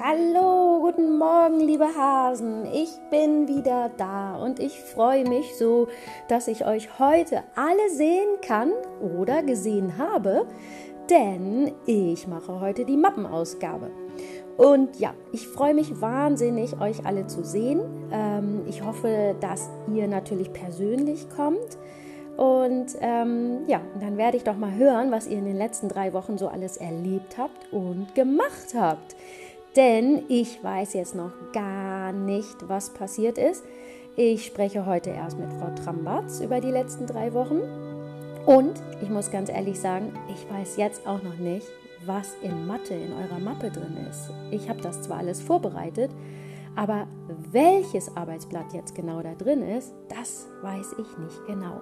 Hallo, guten Morgen, liebe Hasen. Ich bin wieder da und ich freue mich so, dass ich euch heute alle sehen kann oder gesehen habe, denn ich mache heute die Mappenausgabe. Und ja, ich freue mich wahnsinnig, euch alle zu sehen. Ähm, ich hoffe, dass ihr natürlich persönlich kommt. Und ähm, ja, dann werde ich doch mal hören, was ihr in den letzten drei Wochen so alles erlebt habt und gemacht habt. Denn ich weiß jetzt noch gar nicht, was passiert ist. Ich spreche heute erst mit Frau Trambatz über die letzten drei Wochen. Und ich muss ganz ehrlich sagen, ich weiß jetzt auch noch nicht, was in Mathe in eurer Mappe drin ist. Ich habe das zwar alles vorbereitet, aber welches Arbeitsblatt jetzt genau da drin ist, das weiß ich nicht genau.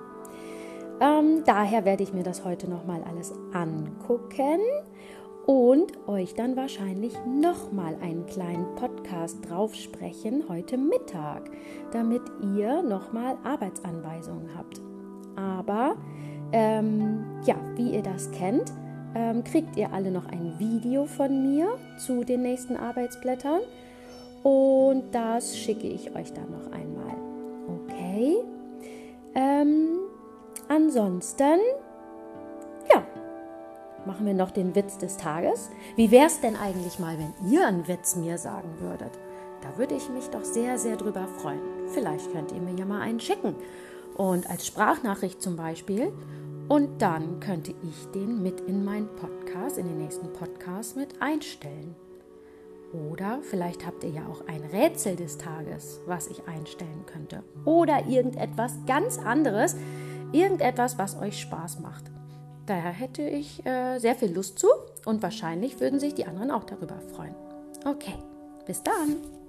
Ähm, daher werde ich mir das heute nochmal alles angucken und euch dann wahrscheinlich nochmal einen kleinen Podcast drauf sprechen heute Mittag, damit ihr nochmal Arbeitsanweisungen habt. Aber ähm, ja, wie ihr das kennt, ähm, kriegt ihr alle noch ein Video von mir zu den nächsten Arbeitsblättern und das schicke ich euch dann noch einmal. Okay? Ähm, ansonsten, ja, machen wir noch den Witz des Tages. Wie wäre es denn eigentlich mal, wenn ihr einen Witz mir sagen würdet? Da würde ich mich doch sehr, sehr drüber freuen. Vielleicht könnt ihr mir ja mal einen schicken. Und als Sprachnachricht zum Beispiel. Und dann könnte ich den mit in meinen Podcast, in den nächsten Podcast mit einstellen. Oder vielleicht habt ihr ja auch ein Rätsel des Tages, was ich einstellen könnte. Oder irgendetwas ganz anderes, irgendetwas, was euch Spaß macht. Daher hätte ich äh, sehr viel Lust zu und wahrscheinlich würden sich die anderen auch darüber freuen. Okay, bis dann.